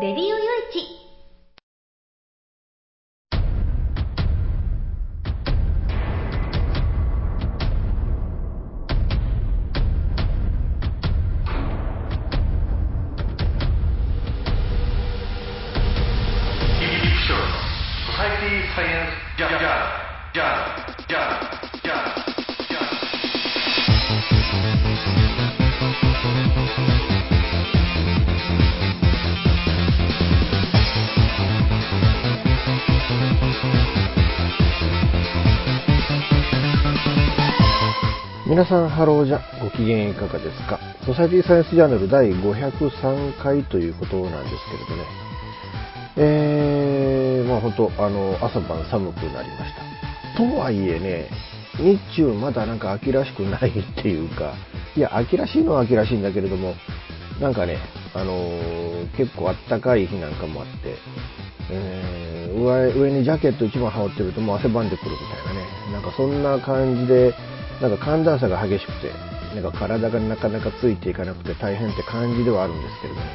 レデ皆さんハローじゃご機嫌いかがですか？ソサイティサイエンスジャーナル第503回ということなんですけれどね。えー、まあ本当あの朝晩寒くなりました。とはいえね日中まだなんか秋らしくないっていうかいや秋らしいのは秋らしいんだけれどもなんかねあのー、結構あったかい日なんかもあってえー、上にジャケット一枚羽織ってるともう汗ばんでくるみたいなね。なんかそんな感じでなんか寒暖差が激しくて、なんか体がなかなかついていかなくて大変って感じではあるんですけれども、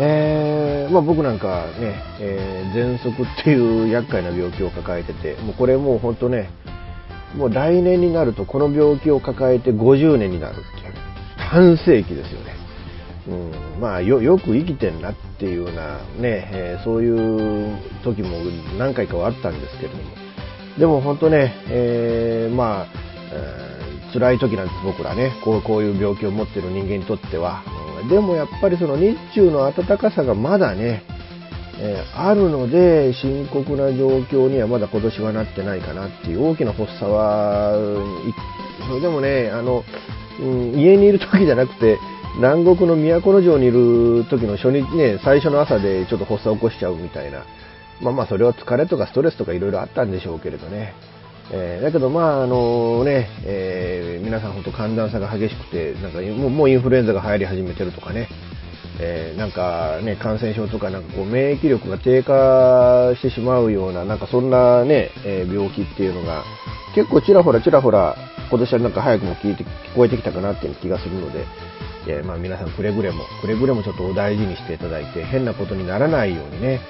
えー、まあ、僕なんかね、えー、喘息っていう厄介な病気を抱えてて、もうこれもう本当ね、もう来年になるとこの病気を抱えて50年になるっていう、半世紀ですよね。うん、まあよよく生きてんなっていうようなね、えー、そういう時も何回かはあったんですけれども、でも本当ね、えー、まあえー、辛い時なんです僕らねこうこういう病気を持ってる人間にとっては、うん、でもやっぱりその日中の暖かさがまだね、えー、あるので深刻な状況にはまだ今年はなってないかなっていう大きな発作はそれでもねあの、うん、家にいる時じゃなくて南国の都城にいる時の初日ね最初の朝でちょっと発作を起こしちゃうみたいな。まあまあそれは疲れとかストレスとかいろいろあったんでしょうけれどね。えー、だけど、まああのねえー、皆さん本当寒暖差が激しくてなんかもうもうインフルエンザが流行り始めてるとかね、えー、なんかね感染症とかなんかこう免疫力が低下してしまうようななんかそんなね、え病気っていうのが結構ちらほらちらほら今年はなんか早くも聞いて聞こえてきたかなっていう気がするので、えまあ、皆さんくれぐれもくれぐれもちょっとお大事にしていただいて変なことにならないようにね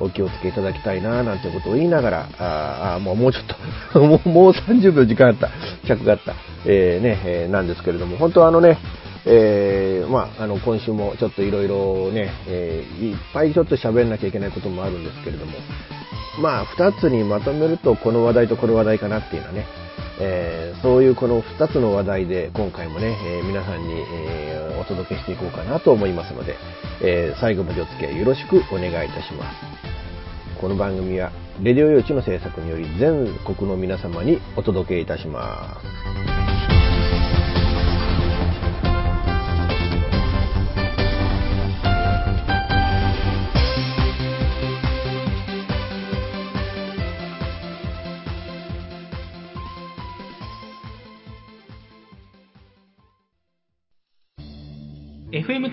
お気をつけいただきたいななんてことを言いながら、ああもうもうちょっと もう、30秒時間あった、尺があった、えー、ね、えー、なんですけれども、本当あのね、えー、まあ、あの、今週もちょっといろいろね、え、いっぱいちょっと喋んなきゃいけないこともあるんですけれども、まあ、2つにまとめると、この話題とこの話題かなっていうのはね、えー、そういうこの2つの話題で今回もね、えー、皆さんに、えー、お届けしていこうかなと思いますので、え最後までお付き合いよろしくお願いいたします。この番組は、レディオ用地の制作により全国の皆様にお届けいたします。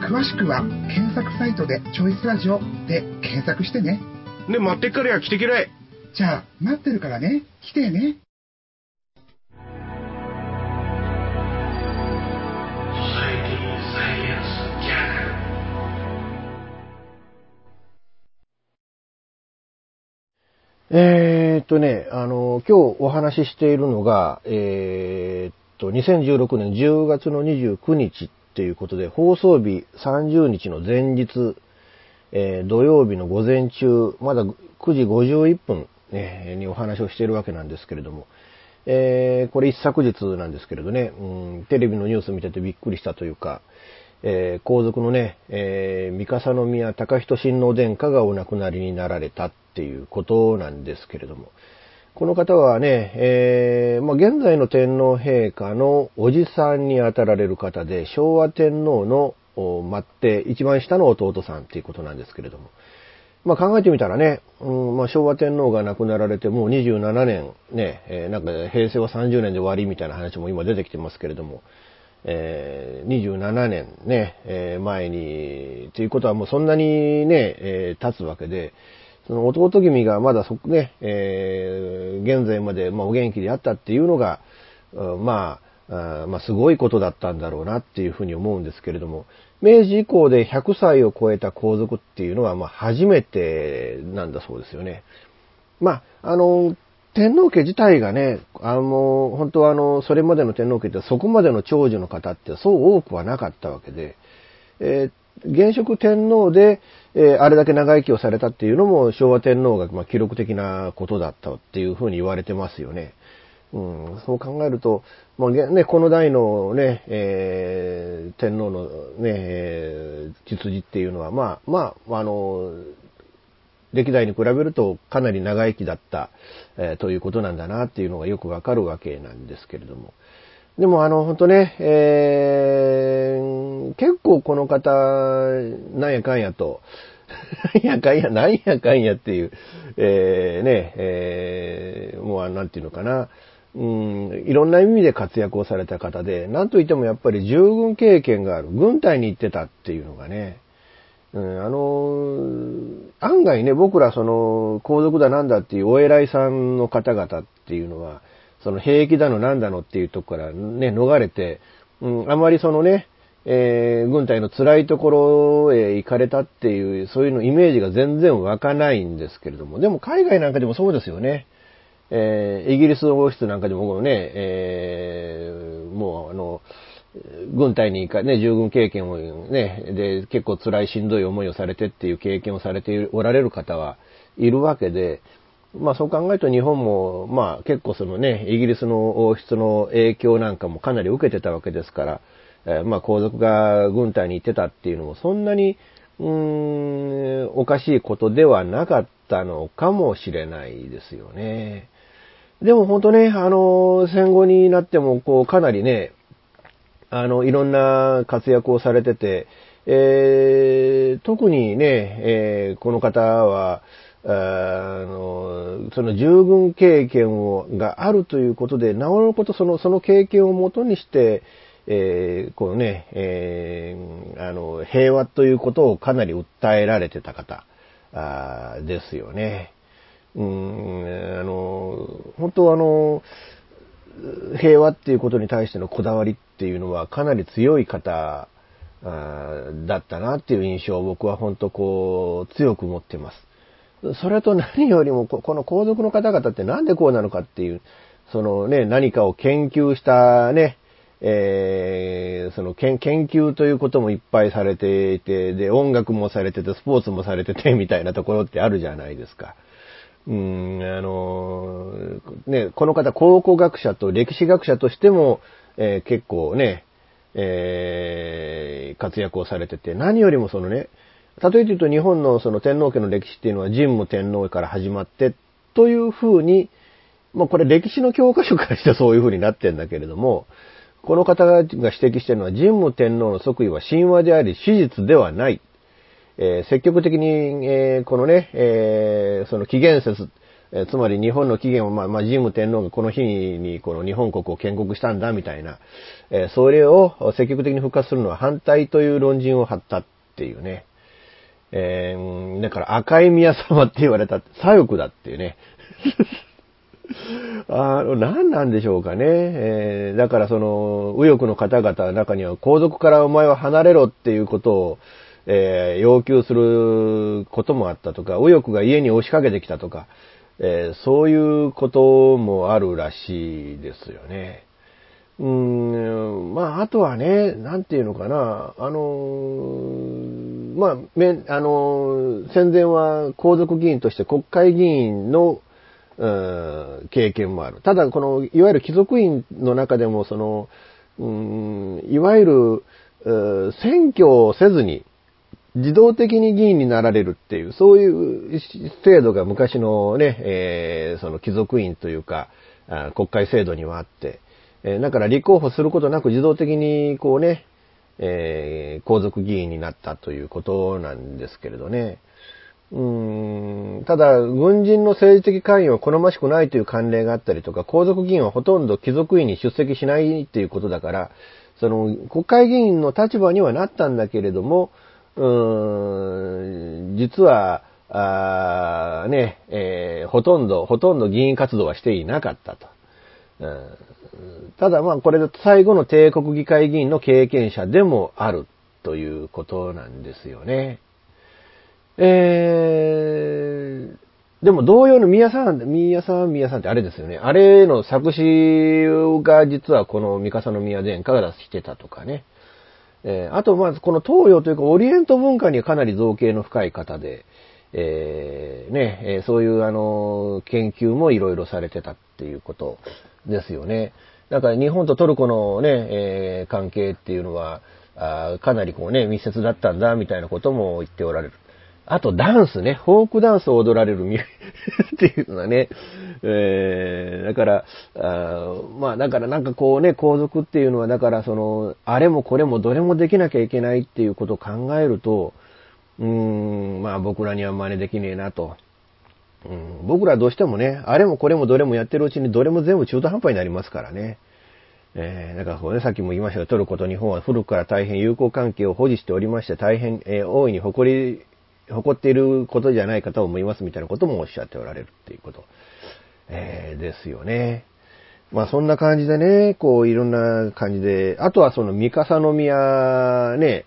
詳しくは検索サイトでチョイスラジオで検索してね。で、待ってっからや、来てきらい。じゃあ、待ってるからね。来てね。えーっとね、あの、今日お話ししているのが、えーっと、2016年10月の29日っていうことで、放送日30日の前日、えー土曜日の午前中、まだ9時51分、ね、にお話をしているわけなんですけれども、えーこれ一昨日なんですけれどね、うん、テレビのニュース見ててびっくりしたというか、えー皇族のね、えー三笠宮高人親王殿下がお亡くなりになられたっていうことなんですけれども、この方はね、えーまあ、現在の天皇陛下のおじさんにあたられる方で、昭和天皇のお末って一番下の弟さんっていうことなんですけれども、まあ、考えてみたらね、うんまあ、昭和天皇が亡くなられてもう27年、ね、えーなんか平成は30年で終わりみたいな話も今出てきてますけれども、えー27年ね、えー前に、ということはもうそんなにね、えー経つわけで、その弟君がまだそこ、ね、えー現在まで、まあ、お元気であったっていうのが、まあ、あまあ、すごいことだったんだろうなっていうふうに思うんですけれども、明治以降で100歳を超えた皇族っていうのは、まあ、初めてなんだそうですよね。まあ、あの、天皇家自体がね、あの、本当はあの、それまでの天皇家ってそこまでの長寿の方ってそう多くはなかったわけで、えー現職天皇で、えーあれだけ長生きをされたっていうのも昭和天皇が、ま、記録的なことだったっていうふうに言われてますよね。うん、そう考えると、まあね、この代のね、えー天皇のね、えー実事っていうのは、まあ、まあ、あの、歴代に比べるとかなり長生きだった、えーということなんだなっていうのがよくわかるわけなんですけれども。でもあの、本当ね、えー結構この方、なんやかんやと、なんやかんや、なんやかんやっていう、えーね、えーもうなんていうのかな、うん、いろんな意味で活躍をされた方で、なんといってもやっぱり従軍経験がある、軍隊に行ってたっていうのがね、うん、あの、案外ね、僕らその、皇族だなんだっていうお偉いさんの方々っていうのは、その兵役だのなんだのっていうとこからね、逃れて、うん、あまりそのね、えー軍隊の辛いところへ行かれたっていう、そういうのイメージが全然湧かないんですけれども、でも海外なんかでもそうですよね。えーイギリス王室なんかでもね、えーもうあの、軍隊に行か、ね、従軍経験をね、で、結構辛いしんどい思いをされてっていう経験をされておられる方はいるわけで、まあそう考えると日本も、まあ結構そのね、イギリスの王室の影響なんかもかなり受けてたわけですから、えーまあ皇族が軍隊に行ってたっていうのもそんなに、うーん、おかしいことではなかったのかもしれないですよね。でも本当ね、あの、戦後になっても、こう、かなりね、あの、いろんな活躍をされてて、えー特にね、えーこの方は、あの、その従軍経験を、があるということで、なおのことその、その経験をもとにして、えーこのね、えーあの、平和ということをかなり訴えられてた方、あーですよね。うん、あの、本当あの、平和っていうことに対してのこだわりっていうのはかなり強い方あーだったなっていう印象を僕は本当こう強く持ってます。それと何よりもこの皇族の方々ってなんでこうなのかっていう、そのね、何かを研究したね、えーその研研究ということもいっぱいされていて、で、音楽もされてて、スポーツもされてて、みたいなところってあるじゃないですか。うん、あの、ね、この方、考古学者と歴史学者としても、えー結構ね、えー活躍をされてて、何よりもそのね、例えて言うと日本のその天皇家の歴史っていうのは神武天皇から始まって、というふうに、まあこれ歴史の教科書からしてそういうふうになってんだけれども、この方が指摘してるのは神武天皇の即位は神話であり史実ではない。えー積極的に、えーこのね、えーその起源説、えつまり日本の起源を、まあ、まあ、神武天皇がこの日にこの日本国を建国したんだみたいな、えそれを積極的に復活するのは反対という論陣を張ったっていうね。えー、だから赤い宮様って言われた左翼だっていうね。あの、何なんでしょうかね。えー、だからその、右翼の方々の中には皇族からお前は離れろっていうことを、えー、要求することもあったとか、右翼が家に押しかけてきたとか、えー、そういうこともあるらしいですよね。うーん、まあ、あとはね、なんていうのかな、あのまあ、め、あの戦前は皇族議員として国会議員の、経験もある。ただ、この、いわゆる貴族院の中でも、その、うん、いわゆる、選挙をせずに、自動的に議員になられるっていう、そういう制度が昔のね、えー、その貴族院というか、国会制度にはあって、えー、だから立候補することなく自動的にこうね、えー、皇族議員になったということなんですけれどね。うん、ただ、軍人の政治的関与は好ましくないという慣例があったりとか、皇族議員はほとんど貴族院に出席しないっていうことだから、その、国会議員の立場にはなったんだけれども、うーん、実は、あね、えー、ほとんど、ほとんど議員活動はしていなかったと。ただまあこれで最後の帝国議会議員の経験者でもあるということなんですよね。えー、でも同様の宮さん、宮さん、宮さんってあれですよね。あれの作詞が実はこの三笠宮殿下が出してたとかね。えー、あと、まずこの東洋というかオリエント文化にはかなり造形の深い方で、えー、ね、そういうあの、研究もいろいろされてたっていうことですよね。だから日本とトルコのね、えー、関係っていうのは、あかなりこうね、密接だったんだ、みたいなことも言っておられる。あとダンスね、フォークダンスを踊られる っていうのはね、えー、だから、あまあだからなんかこうね、皇族っていうのはだからその、あれもこれもどれもできなきゃいけないっていうことを考えると、うーん、まあ僕らには真似できねえなと。うん、僕らどうしてもね、あれもこれもどれもやってるうちにどれも全部中途半端になりますからね。えー、だからこうね、さっきも言いましたが、トルコと日本は古くから大変友好関係を保持しておりまして、大変、えー、大いに誇り、誇っていることじゃないかと思いますみたいなこともおっしゃっておられるっていうこと、えー、ですよね。まあそんな感じでね、こういろんな感じで、あとはその三笠宮ね、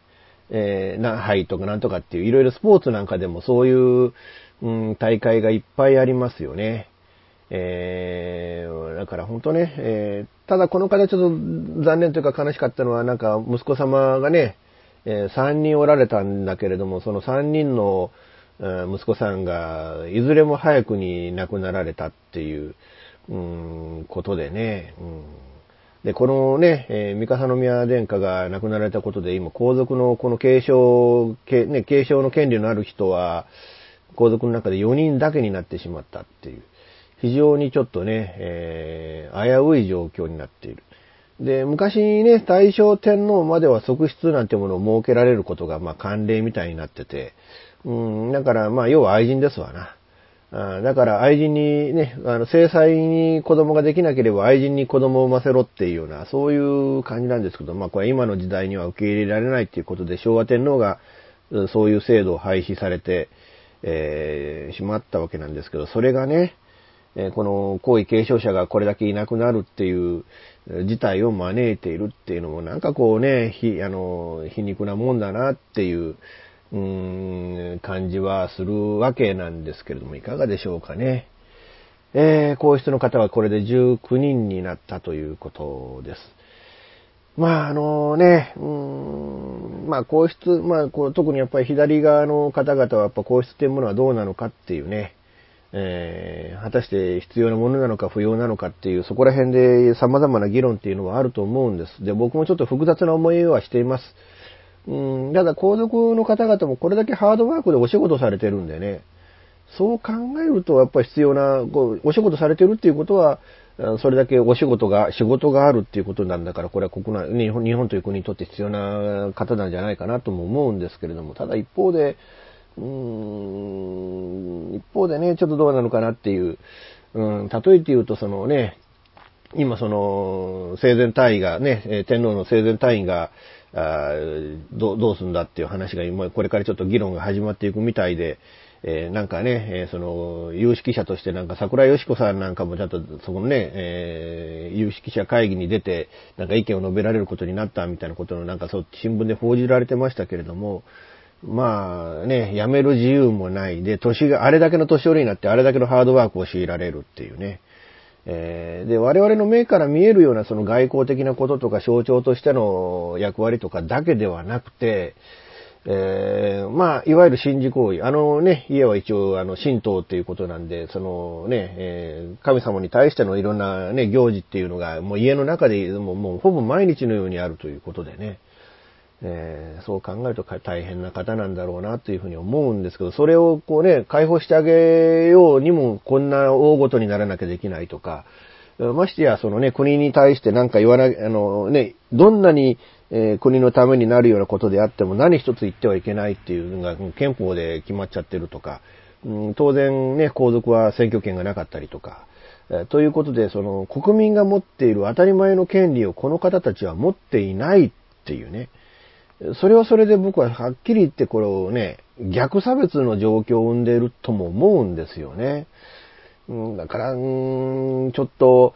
えー、な、はいとかなんとかっていういろいろスポーツなんかでもそういう、うん、大会がいっぱいありますよね。えー、だから本当ね、えー、ただこの方ちょっと残念というか悲しかったのは、なんか息子様がね、えー、3人おられたんだけれども、その3人の、息子さんが、いずれも早くに亡くなられたっていう、うん、ことでね、うん、で、このね、えー、三笠宮殿下が亡くなられたことで、今、皇族のこの継承、ね、継承の権利のある人は、皇族の中で4人だけになってしまったっていう、非常にちょっとね、えー、危うい状況になっている。で、昔ね、大正天皇までは側室なんてものを設けられることが、まあ、慣例みたいになってて、うん、だから、まあ、要は愛人ですわな。あだから愛人にね、あの、制裁に子供ができなければ愛人に子供を産ませろっていうような、そういう感じなんですけど、まあこれ今の時代には受け入れられないっていうことで、昭和天皇がそういう制度を廃止されて、えー、しまったわけなんですけど、それがね、えー、この皇位継承者がこれだけいなくなるっていう事態を招いているっていうのも、なんかこうね、ひ、あの、皮肉なもんだなっていう、うーん、感じはするわけなんですけれども、いかがでしょうかね。えー、皇室の方はこれで19人になったということです。まあ、あのね、うーん、まあ、皇室、まあ、こう特にやっぱり左側の方々はやっぱ皇室というものはどうなのかっていうね、えー、果たして必要なものなのか不要なのかっていう、そこら辺で様々な議論っていうのはあると思うんです。で、僕もちょっと複雑な思いはしています。うん、ただ皇族の方々もこれだけハードワークでお仕事されてるんでね、そう考えるとやっぱり必要な、こうお仕事されてるっていうことは、それだけお仕事が、仕事があるっていうことなんだから、これは国内、日本日本という国にとって必要な方なんじゃないかなとも思うんですけれども、ただ一方で、うーん、一方でね、ちょっとどうなのかなっていう、うん、例えて言うとそのね、今その、生前退位がね、天皇の生前退位が、あどどうすんだっていう話が今、これからちょっと議論が始まっていくみたいで、えー、なんかね、えー、その、有識者としてなんか桜よし子さんなんかもちゃんとそこのね、えー、有識者会議に出て、なんか意見を述べられることになったみたいなことのなんかそう、新聞で報じられてましたけれども、まあね、辞める自由もないで、年が、あれだけの年寄りになってあれだけのハードワークを強いられるっていうね。えー、で、我々の目から見えるようなその外交的なこととか象徴としての役割とかだけではなくて、えー、まあ、いわゆる神事行為。あのね、家は一応、あの、神道っていうことなんで、そのね、えー、神様に対してのいろんなね、行事っていうのが、もう家の中でもう、もうほぼ毎日のようにあるということでね。えー、そう考えると大変な方なんだろうなというふうに思うんですけど、それをこうね、解放してあげようにもこんな大ごとにならなきゃできないとか、ましてやそのね、国に対して何か言わな、あのね、どんなに、えー、国のためになるようなことであっても何一つ言ってはいけないっていうのが憲法で決まっちゃってるとか、うん、当然ね、皇族は選挙権がなかったりとか、えということで、その国民が持っている当たり前の権利をこの方たちは持っていないっていうね、それはそれで僕ははっきり言ってこれをね、逆差別の状況を生んでいるとも思うんですよね。うんだからん、ちょっと、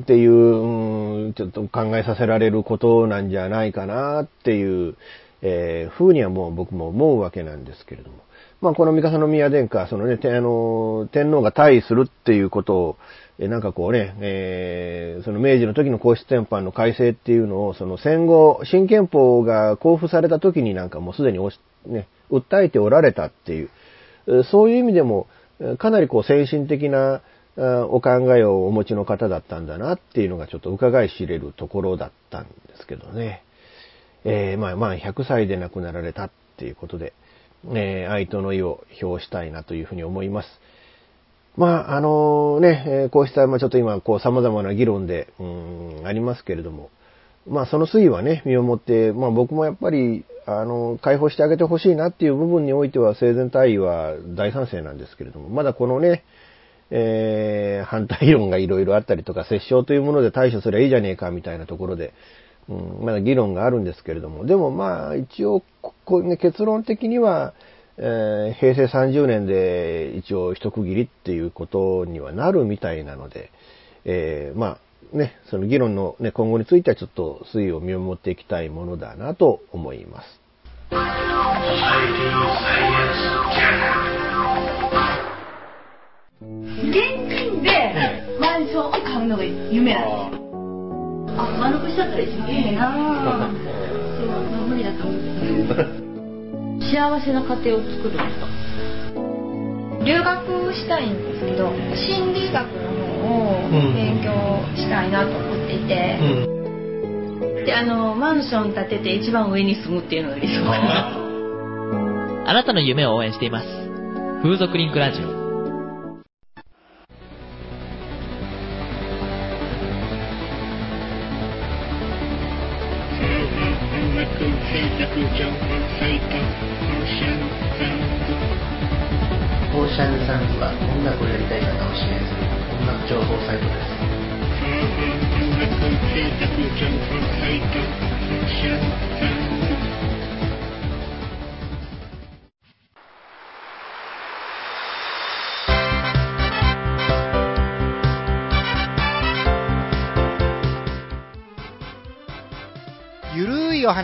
っていう、ちょっと考えさせられることなんじゃないかなっていう、えー、風にはもう僕も思うわけなんですけれども。まあ、この三笠宮殿下、そのね、あの、天皇が退位するっていうことを、えなんかこうね、えー、その明治の時の皇室典範の改正っていうのを、その戦後、新憲法が公布された時になんかもうすでにね、訴えておられたっていう、そういう意味でも、かなりこう先進的なお考えをお持ちの方だったんだなっていうのがちょっと伺い知れるところだったんですけどね。えー、まあまあ100歳で亡くなられたっていうことで、えー、愛との意を表したいなというふうに思います。まあ、あのね、こうした、まあちょっと今、こう様々な議論で、うん、ありますけれども、まあその推移はね、身をもって、まあ僕もやっぱり、あの、解放してあげてほしいなっていう部分においては、生前退位は大賛成なんですけれども、まだこのね、えー、反対論がいろいろあったりとか、折衝というもので対処すればいいじゃねえかみたいなところで、うん、まだ議論があるんですけれども、でもまあ一応、こね、結論的には、えー、平成30年で一応一区切りっていうことにはなるみたいなので、えー、まあね、その議論のね、今後についてはちょっと推移を見守っていきたいものだなと思います。現金でマンションを買うのが夢なんですよ。あ、丸くしちゃったら一番いいなそう、無理だと思う。幸せな家庭を作るんですか留学したいんですけど心理学の方を勉強したいなと思っていて、うん、であのマンション建てて一番上に住むっていうのが理想かな。あなたの夢を応援しています。風俗リンクラジオ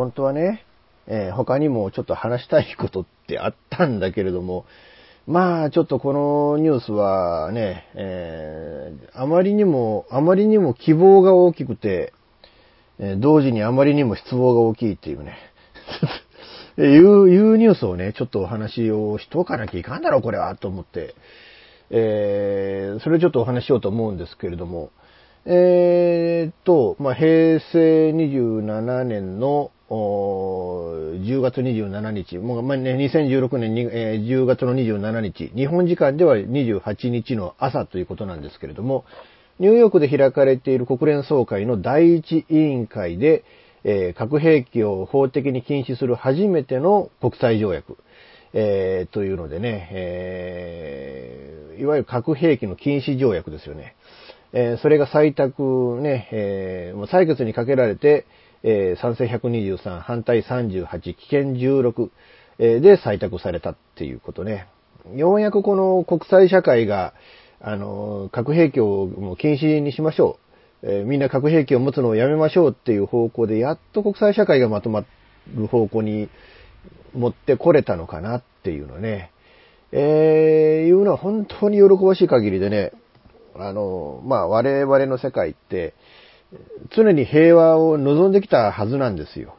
本当はね、えー、他にもちょっと話したいことってあったんだけれども、まあ、ちょっとこのニュースはね、えー、あまりにも、あまりにも希望が大きくて、えー、同時にあまりにも失望が大きいっていうね、いう、いうニュースをね、ちょっとお話をしとかなきゃいかんだろう、これは、と思って、えー、それをちょっとお話しようと思うんですけれども、えーっと、まあ、平成27年の10月27日、もうまあね、2016年に、えー10月の27日、日本時間では28日の朝ということなんですけれども、ニューヨークで開かれている国連総会の第一委員会で、えー核兵器を法的に禁止する初めての国際条約、えーというのでね、えーいわゆる核兵器の禁止条約ですよね。えーそれが採択ね、えー採決にかけられて、えー賛成123、反対38、棄権16、えーで採択されたっていうことね。ようやくこの国際社会が、あの、核兵器をもう禁止にしましょう。えーみんな核兵器を持つのをやめましょうっていう方向で、やっと国際社会がまとまる方向に持ってこれたのかなっていうのね。えー、いうのは本当に喜ばしい限りでね、あの、まあ、我々の世界って、常に平和を望んできたはずなんですよ。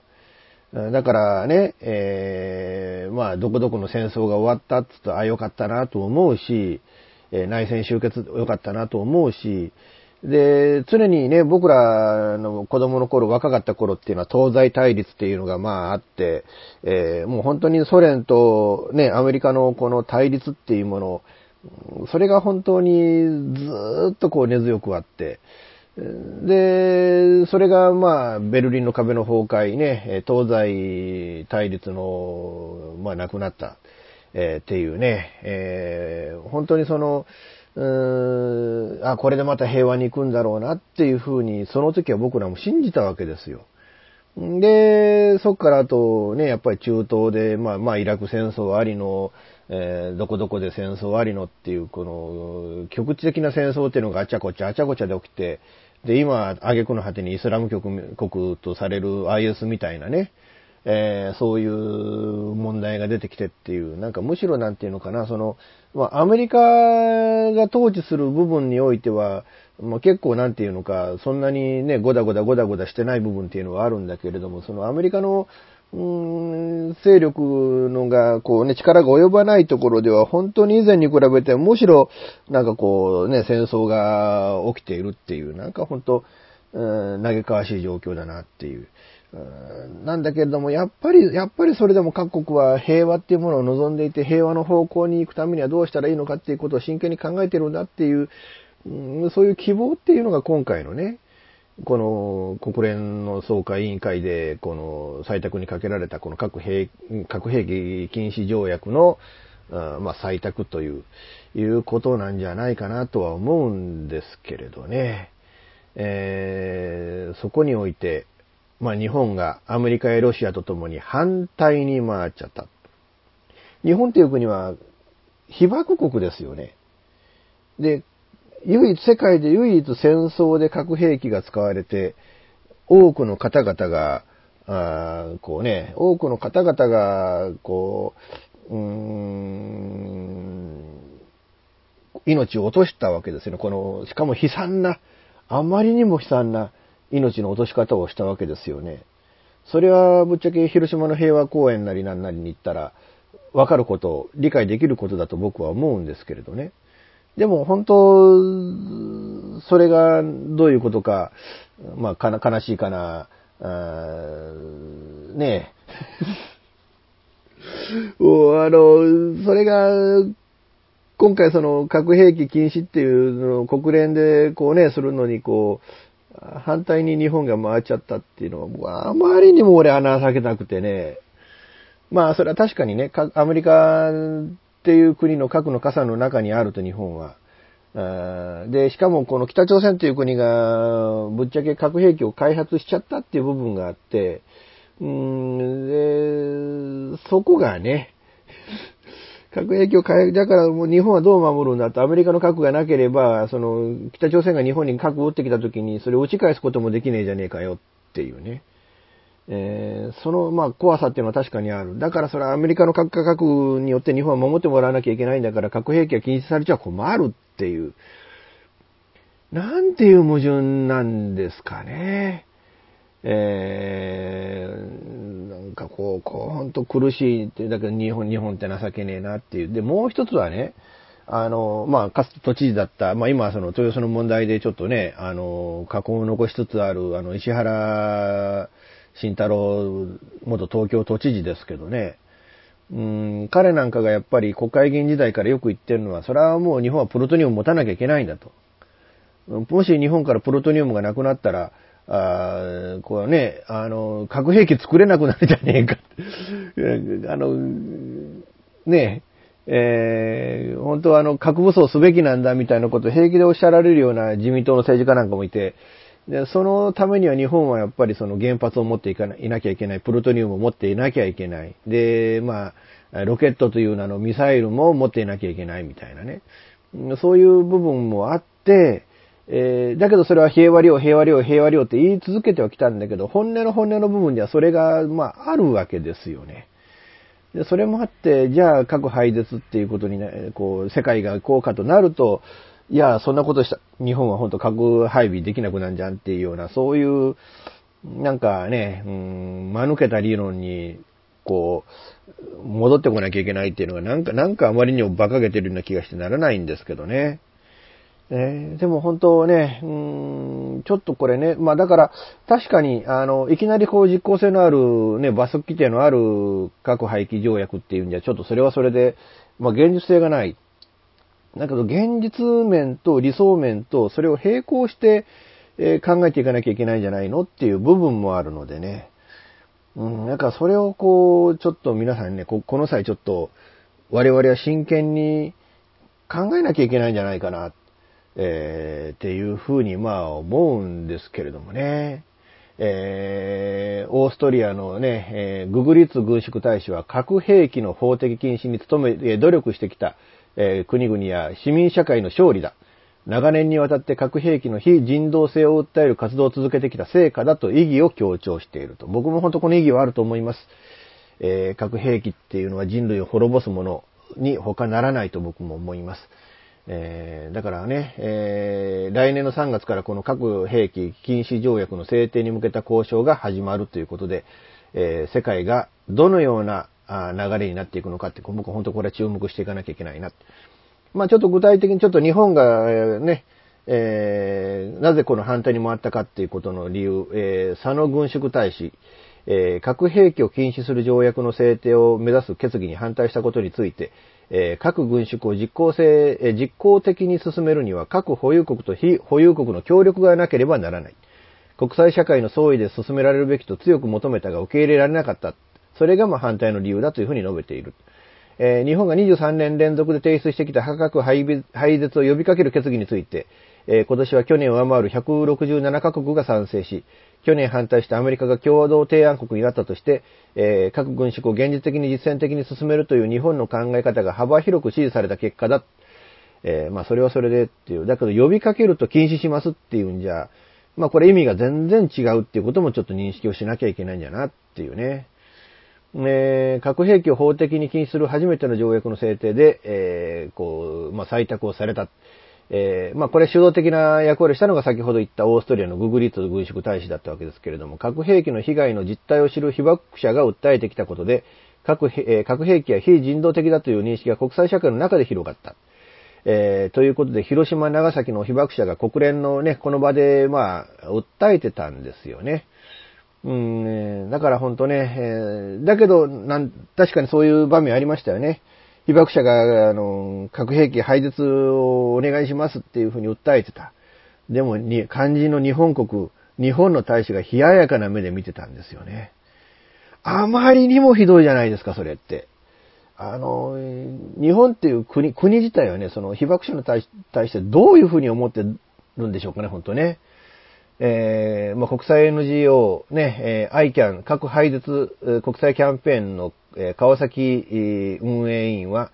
だからね、えー、まあ、どこどこの戦争が終わったっつと、ああ、よかったなと思うし、え内戦終結よかったなと思うし、で、常にね、僕らの子供の頃、若かった頃っていうのは東西対立っていうのがまああって、えーもう本当にソ連とね、アメリカのこの対立っていうもの、それが本当にずっとこう根強くあって、で、それがまあ、ベルリンの壁の崩壊ね、東西対立の、まあ、なくなった、えーっていうね、えー本当にその、うーん、あ、これでまた平和に行くんだろうなっていうふうに、その時は僕らも信じたわけですよ。で、そっからあとね、やっぱり中東で、まあまあイラク戦争ありの、えーどこどこで戦争ありのっていう、この、局地的な戦争っていうのがあちゃこちゃあちゃこちゃで起きて、で、今、挙句の果てにイスラム国国とされる IS みたいなね、えーそういう問題が出てきてっていう、なんかむしろなんていうのかな、その、まあ、アメリカが統治する部分においては、まあ、結構なんていうのか、そんなにね、ゴダゴダゴダゴダしてない部分っていうのはあるんだけれども、そのアメリカの、うーん勢力のが、こうね、力が及ばないところでは、本当に以前に比べて、むしろ、なんかこうね、戦争が起きているっていう、なんか本当、うん、嘆かわしい状況だなっていう。なんだけれども、やっぱり、やっぱりそれでも各国は平和っていうものを望んでいて、平和の方向に行くためにはどうしたらいいのかっていうことを真剣に考えてるんだっていう、そういう希望っていうのが今回のね、この国連の総会委員会で、この採択にかけられたこの核兵核兵器禁止条約の、まあ、採択という、いうことなんじゃないかなとは思うんですけれどね。えーそこにおいて、まあ、日本がアメリカやロシアとともに反対に回っちゃった。日本という国は被爆国ですよね。で、唯一、世界で唯一戦争で核兵器が使われて、多くの方々が、あこうね、多くの方々が、こう、うーん、命を落としたわけですよね。この、しかも悲惨な、あまりにも悲惨な命の落とし方をしたわけですよね。それはぶっちゃけ広島の平和公園なりなんなりに行ったら、わかること、理解できることだと僕は思うんですけれどね。でも本当、それがどういうことか、まあ、かな悲しいかな、あねえ。もあの、それが、今回その核兵器禁止っていうのを国連でこうね、するのにこう、反対に日本が回っちゃったっていうのは、もうあまりにも俺穴開けたくてね。まあそれは確かにね、アメリカっていう国の核の傘の中にあると日本は。で、しかもこの北朝鮮という国がぶっちゃけ核兵器を開発しちゃったっていう部分があって、うーん、で、そこがね、核兵器を開発だからもう日本はどう守るんだと、アメリカの核がなければ、その、北朝鮮が日本に核を撃ってきた時に、それを打ち返すこともできねえじゃねえかよっていうね。えーその、まあ、怖さっていうのは確かにある。だからそれはアメリカの核価格によって日本は守ってもらわなきゃいけないんだから、核兵器が禁止されちゃ困るっていう。なんていう矛盾なんですかね。えー、なんかこう、こう、ほんと苦しいって、だけど日本、日本って情けねえなっていう。で、もう一つはね、あの、まあ、かつて都知事だった、まあ今はその豊洲の問題でちょっとね、あの、過去を残しつつある、あの、石原慎太郎元東京都知事ですけどね、うん、彼なんかがやっぱり国会議員時代からよく言ってるのは、それはもう日本はプロトニウム持たなきゃいけないんだと。もし日本からプロトニウムがなくなったら、あーこうね、あの、核兵器作れなくなるじゃねえか。あの、ねえ、えー本当はあの、核武装すべきなんだみたいなことを平気でおっしゃられるような自民党の政治家なんかもいて、で、そのためには日本はやっぱりその原発を持っていかないなきゃいけない、プルトニウムを持っていなきゃいけない。で、まあ、ロケットという名のミサイルも持っていなきゃいけないみたいなね。そういう部分もあって、えーだけどそれは平和領、平和領、平和領って言い続けてはきたんだけど、本音の本音の部分ではそれが、まあ、あるわけですよね。で、それもあって、じゃあ核廃絶っていうことにね、こう、世界がこうかとなると、いや、そんなことした、日本は本当核配備できなくなんじゃんっていうような、そういう、なんかね、うん、間抜けた理論に、こう、戻ってこなきゃいけないっていうのが、なんか、なんかあまりにも馬鹿げてるような気がしてならないんですけどね。えでも本当ね、うーん、ちょっとこれね、まあだから、確かに、あの、いきなりこう実効性のある、ね、罰則規定のある核廃棄条約っていうんじゃ、ちょっとそれはそれで、まあ現実性がない。だけど現実面と理想面とそれを並行して、え考えていかなきゃいけないんじゃないのっていう部分もあるのでね。うん、だかそれをこう、ちょっと皆さんね、ここの際ちょっと、我々は真剣に考えなきゃいけないんじゃないかな、えーっていうふうにまあ思うんですけれどもね。えーオーストリアのね、えーググリッツ軍縮大使は核兵器の法的禁止に努め、努力してきた、えー国々や市民社会の勝利だ。長年にわたって核兵器の非人道性を訴える活動を続けてきた成果だと意義を強調していると。僕も本当この意義はあると思います。えー核兵器っていうのは人類を滅ぼすものに他ならないと僕も思います。えーだからね、えー来年の3月からこの核兵器禁止条約の制定に向けた交渉が始まるということで、えー世界がどのような流れになっていくのかって、僕は本当これは注目していかなきゃいけないな。まあちょっと具体的にちょっと日本がね、えーなぜこの反対に回ったかっていうことの理由、えー佐野軍縮大使、えー核兵器を禁止する条約の制定を目指す決議に反対したことについて、えー核軍縮を実効性、え実効的に進めるには核保有国と非保有国の協力がなければならない。国際社会の総意で進められるべきと強く求めたが受け入れられなかった。それがまあ反対の理由だというふうに述べている。えー日本が23年連続で提出してきた核廃備廃絶を呼びかける決議について、えー今年は去年を上回る167カ国が賛成し、去年反対したアメリカが共同提案国になったとして、えー核軍縮を現実的に実践的に進めるという日本の考え方が幅広く支持された結果だ。えーまあそれはそれでっていう。だけど呼びかけると禁止しますっていうんじゃ、まあこれ意味が全然違うっていうこともちょっと認識をしなきゃいけないんだなっていうね。えー核兵器を法的に禁止する初めての条約の制定で、えーこう、まあ、採択をされた。えーまあ、これ主導的な役割をしたのが先ほど言ったオーストリアのググリット軍縮大使だったわけですけれども、核兵器の被害の実態を知る被爆者が訴えてきたことで、核兵え核兵器は非人道的だという認識が国際社会の中で広がった。えーということで、広島、長崎の被爆者が国連のね、この場で、まあ、訴えてたんですよね。うん、えーだから本当ね、えーだけど、なん、確かにそういう場面ありましたよね。被爆者が、あの、核兵器廃絶をお願いしますっていうふうに訴えてた。でも、に、肝心の日本国、日本の大使が冷ややかな目で見てたんですよね。あまりにもひどいじゃないですか、それって。あの、日本っていう国、国自体はね、その被爆者に対し対してどういうふうに思ってるんでしょうかね、本当ね。えーまあ、国際 NGO、ね、えー、ICAN、核廃絶国際キャンペーンの、え川崎運営委員は、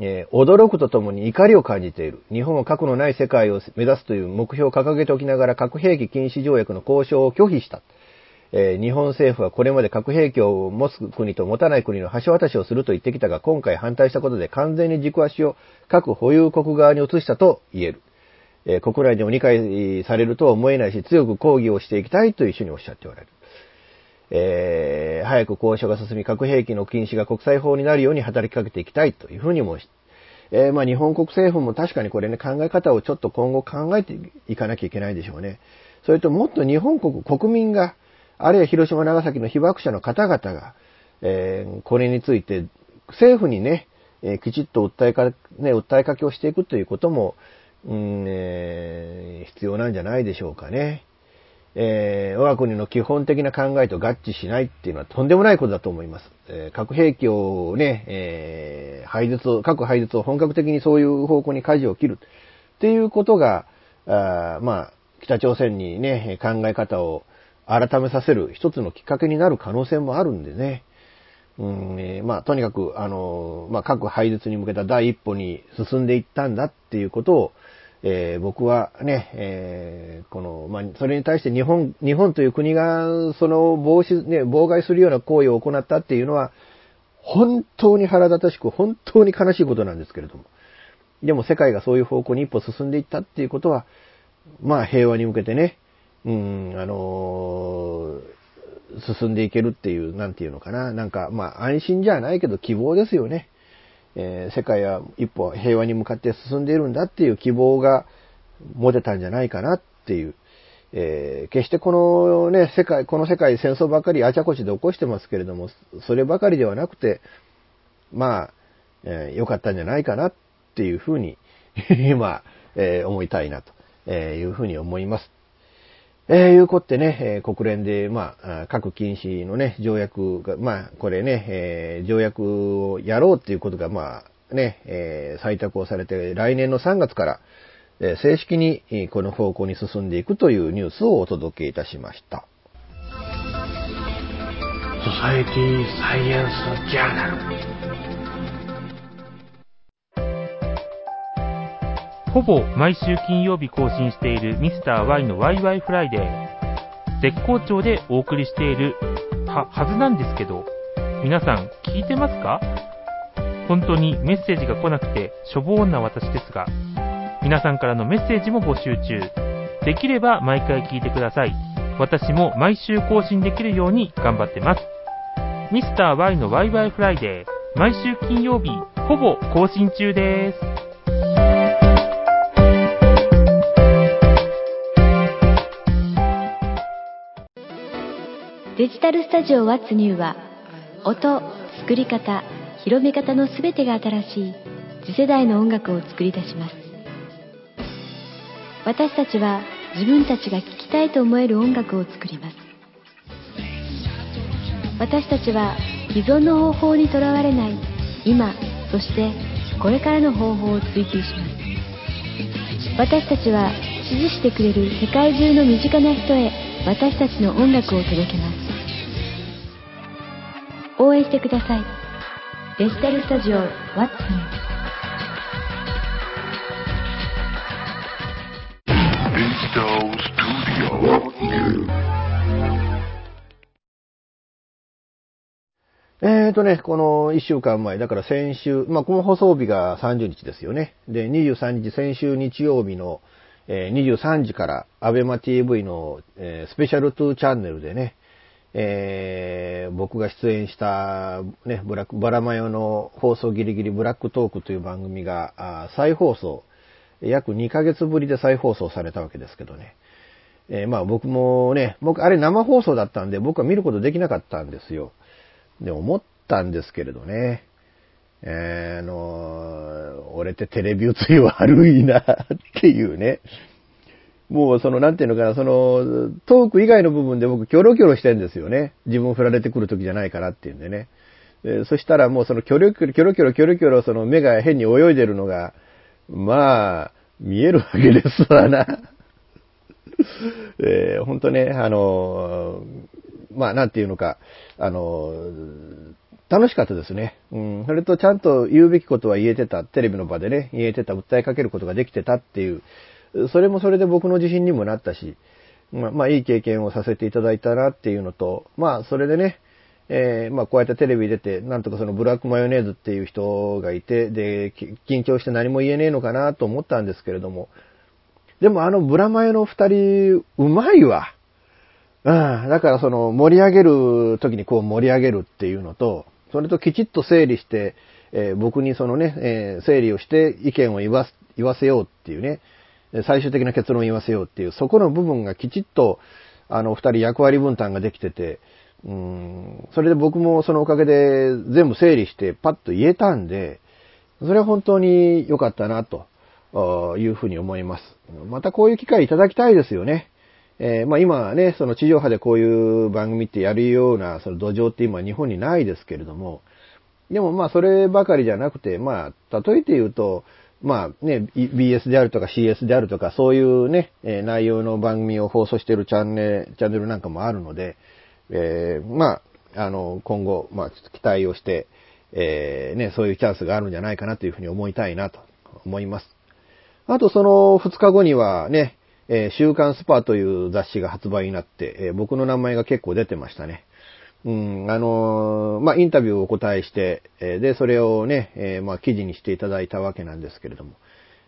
えー驚くとともに怒りを感じている。日本は核のない世界を目指すという目標を掲げておきながら核兵器禁止条約の交渉を拒否した。えー日本政府はこれまで核兵器を持つ国と持たない国の橋渡しをすると言ってきたが、今回反対したことで完全に軸足を核保有国側に移したと言える。えー国内でも理解されるとは思えないし、強く抗議をしていきたいというふうにおっしゃっておられる。えー早く交渉が進み、核兵器の禁止が国際法になるように働きかけていきたいというふうにも、えー、まあ日本国政府も確かにこれね、考え方をちょっと今後考えていかなきゃいけないでしょうね。それともっと日本国、国民が、あるいは広島、長崎の被爆者の方々が、えー、これについて政府にね、え、きちっと訴えか、ね、訴えかけをしていくということも、うんえー、必要なんじゃないでしょうかね。えー、我が国の基本的な考えと合致しないっていうのはとんでもないことだと思います。えー、核兵器をね、えー、廃絶を、核廃絶を本格的にそういう方向に舵を切るっていうことが、あまあ、北朝鮮にね、考え方を改めさせる一つのきっかけになる可能性もあるんでね。うんえー、まあ、とにかく、あの、まあ、核廃絶に向けた第一歩に進んでいったんだっていうことを、えー、僕はね、えー、この、まあ、それに対して日本、日本という国が、その防止、ね、妨害するような行為を行ったっていうのは、本当に腹立たしく、本当に悲しいことなんですけれども。でも世界がそういう方向に一歩進んでいったっていうことは、まあ平和に向けてね、うん、あのー、進んでいけるっていう、なんていうのかな。なんか、まあ安心じゃないけど希望ですよね。えー、世界は一歩平和に向かって進んでいるんだっていう希望が持てたんじゃないかなっていう。えー、決してこのね、世界、この世界戦争ばかりあちゃこちで起こしてますけれども、そればかりではなくて、まあ、えー、良かったんじゃないかなっていうふうに まあ、えー、思いたいなと、いうふうに思います。えー、いうこってね、えー、国連で、まあ、核禁止のね、条約が、まあ、これね、えー、条約をやろうっていうことが、まあ、ね、えー、採択をされて、来年の3月から、えー、正式にこの方向に進んでいくというニュースをお届けいたしました。ソサエティサイエンスジャーナルほぼ毎週金曜日更新しているミスター y のワイワイフライデー。絶好調でお送りしているは、はずなんですけど、皆さん聞いてますか？本当にメッセージが来なくてしょぼーんな私ですが、皆さんからのメッセージも募集中。できれば毎回聞いてください。私も毎週更新できるように頑張ってます。ミスター y のワイワイフライデー、毎週金曜日、ほぼ更新中です。デジタルスタジオワッツニューは音、作り方、広め方のすべてが新しい次世代の音楽を作り出します。私たちは自分たちが聴きたいと思える音楽を作ります。私たちは既存の方法にとらわれない今そしてこれからの方法を追求します。私たちは支持してくれる世界中の身近な人へ私たちの音楽を届けます。応援してください。デジタルスタジオ What's New えーとね、この1週間前、だから先週、まあ、この放送日が30日ですよね。で、23日、先週日曜日の、え、23時から、アベマ TV の、え、スペシャル2チャンネルでね、えー、僕が出演した、ね、ブラック、バラマヨの放送ギリギリブラックトークという番組が、再放送、約2ヶ月ぶりで再放送されたわけですけどね。えー、まあ僕もね、僕、あれ生放送だったんで僕は見ることできなかったんですよ。で、思ったんですけれどね。えー、あの俺ってテレビ映り悪いなっていうね。もうその、なんていうのかな、その、トーク以外の部分で僕、キョロキョロしてんですよね。自分振られてくる時じゃないからっていうんでね。えそしたらもうその、キョロキョロ、キョロキョロ、キョロキョロ、その目が変に泳いでるのが、まあ、見えるわけですわな。えー、ほんとね、あのまあ、なんていうのか、あの楽しかったですね。うん。それとちゃんと言うべきことは言えてた。テレビの場でね、言えてた、訴えかけることができてたっていう、それもそれで僕の自信にもなったし、まあ、まあ、いい経験をさせていただいたなっていうのと、まあ、それでね、えー、まあ、こうやってテレビ出て、なんとかそのブラックマヨネーズっていう人がいて、で、緊張して何も言えねえのかなと思ったんですけれども、でもあのブラマヨの二人、うまいわ。うん。だからその盛り上げる時にこう盛り上げるっていうのと、それときちっと整理して、えー僕にそのね、えー整理をして意見を言わ言わせようっていうね、最終的な結論を言わせようっていう、そこの部分がきちっと、あの、二人役割分担ができてて、うん、それで僕もそのおかげで全部整理してパッと言えたんで、それは本当に良かったなというふうに思います。またこういう機会いただきたいですよね。えーまあ今ね、その地上波でこういう番組ってやるようなその土壌って今日本にないですけれども、でもまあそればかりじゃなくて、まあ例えて言うと、まあね、BS であるとか CS であるとかそういうね、え内容の番組を放送しているチャンネル、チャンネルなんかもあるので、えーまあ、あの、今後、まあ、ちょっと期待をして、えーね、そういうチャンスがあるんじゃないかなというふうに思いたいなと思います。あとその2日後にはね、えー週刊スパーという雑誌が発売になって、えー僕の名前が結構出てましたね。うん、あのーまあ、インタビューをお答えして、えで、それをね、えまあ、記事にしていただいたわけなんですけれども、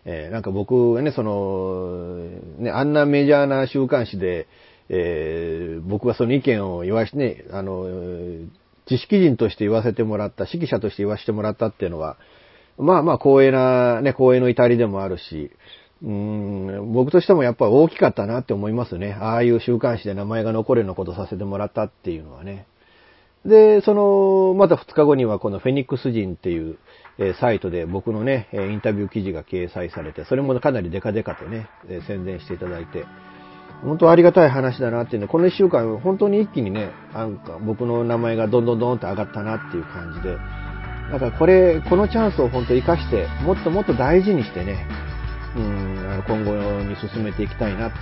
えなんか僕がね、その、ね、あんなメジャーな週刊誌で、え僕はその意見を言わしね、あの、知識人として言わせてもらった、指揮者として言わせてもらったっていうのは、まあまあ光栄な、ね、光栄の至りでもあるし、うん、僕としてもやっぱり大きかったなって思いますね。ああいう週刊誌で名前が残るようなことさせてもらったっていうのはね。で、その、また2日後にはこのフェニックス人っていう、えサイトで僕のね、インタビュー記事が掲載されて、それもかなりデカデカとね、え宣伝していただいて、本当ありがたい話だなっていうね、この1週間本当に一気にね、なんか僕の名前がどんどんどんって上がったなっていう感じで、だからこれ、このチャンスを本当活かして、もっともっと大事にしてね、うん、今後に進めていきたいなと、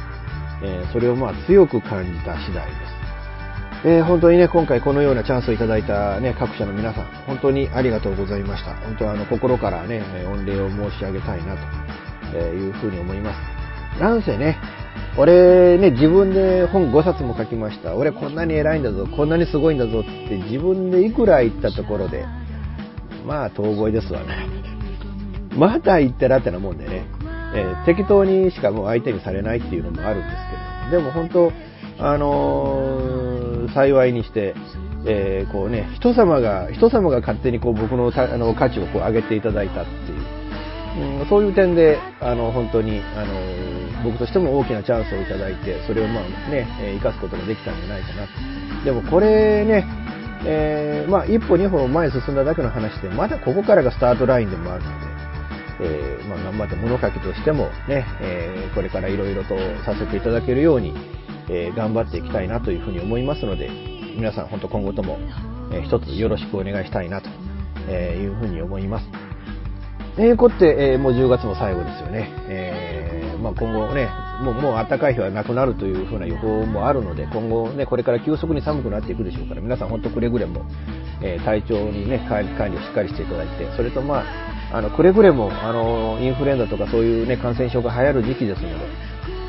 えーそれをまあ強く感じた次第です。えー本当にね、今回このようなチャンスをいただいたね、各社の皆さん、本当にありがとうございました。本当あの、心からね、御礼を申し上げたいなというふうに思います。なんせね、俺ね、自分で本5冊も書きました。俺こんなに偉いんだぞ、こんなにすごいんだぞって自分でいくら言ったところで、まあ、遠吠えですわね。まだ言ってらってなもんでね、えー適当にしかもう相手にされないっていうのもあるんですけど、でも本当、あのー幸いにして、えーこうね、人様が、人様が勝手にこう僕のたあの価値をこう上げていただいたっていう、うんそういう点で、あの、本当に、あのー僕としても大きなチャンスをいただいて、それをまあね、えー生かすことができたんじゃないかな。でもこれね、えーまあ一歩二歩前進んだだけの話で、まだここからがスタートラインでもあるので、えーまあ、頑張って物書きとしてもね、えーこれからいろいろとさせていただけるように、えー頑張っていきたいなというふうに思いますので、皆さん本当今後とも、えー一つよろしくお願いしたいなとえいうふうに思います。えー、こって、えもう10月も最後ですよね。えまあ、今後ね、もう、もう暖かい日はなくなるというふうな予報もあるので、今後ね、これから急速に寒くなっていくでしょうから、皆さん本当くれぐれも、え体調にね、管理をしっかりしていただいて、それとまあ、あの、くれぐれも、あの、インフルエンザとかそういうね、感染症が流行る時期ですので、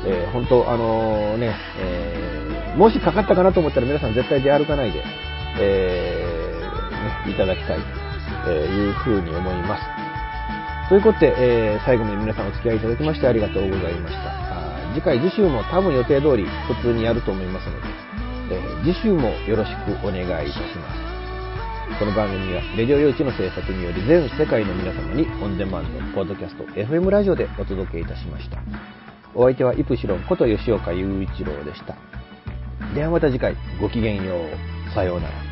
えー本当、あのね、えーもしかかったかなと思ったら皆さん絶対出歩かないで、えーね、いただきたいというふうに思います。ということで、えー最後まで皆さんお付き合いいただきましてありがとうございました。次回、次週も多分予定通り普通にやると思いますので、えー次週もよろしくお願いいたします。この番組は、レディオ用地の制作により全世界の皆様にオンデマンド、ポッドキャスト、FM ラジオでお届けいたしました。お相手はイプシロンこと吉岡雄一郎でした。ではまた次回、ごきげんよう。さようなら。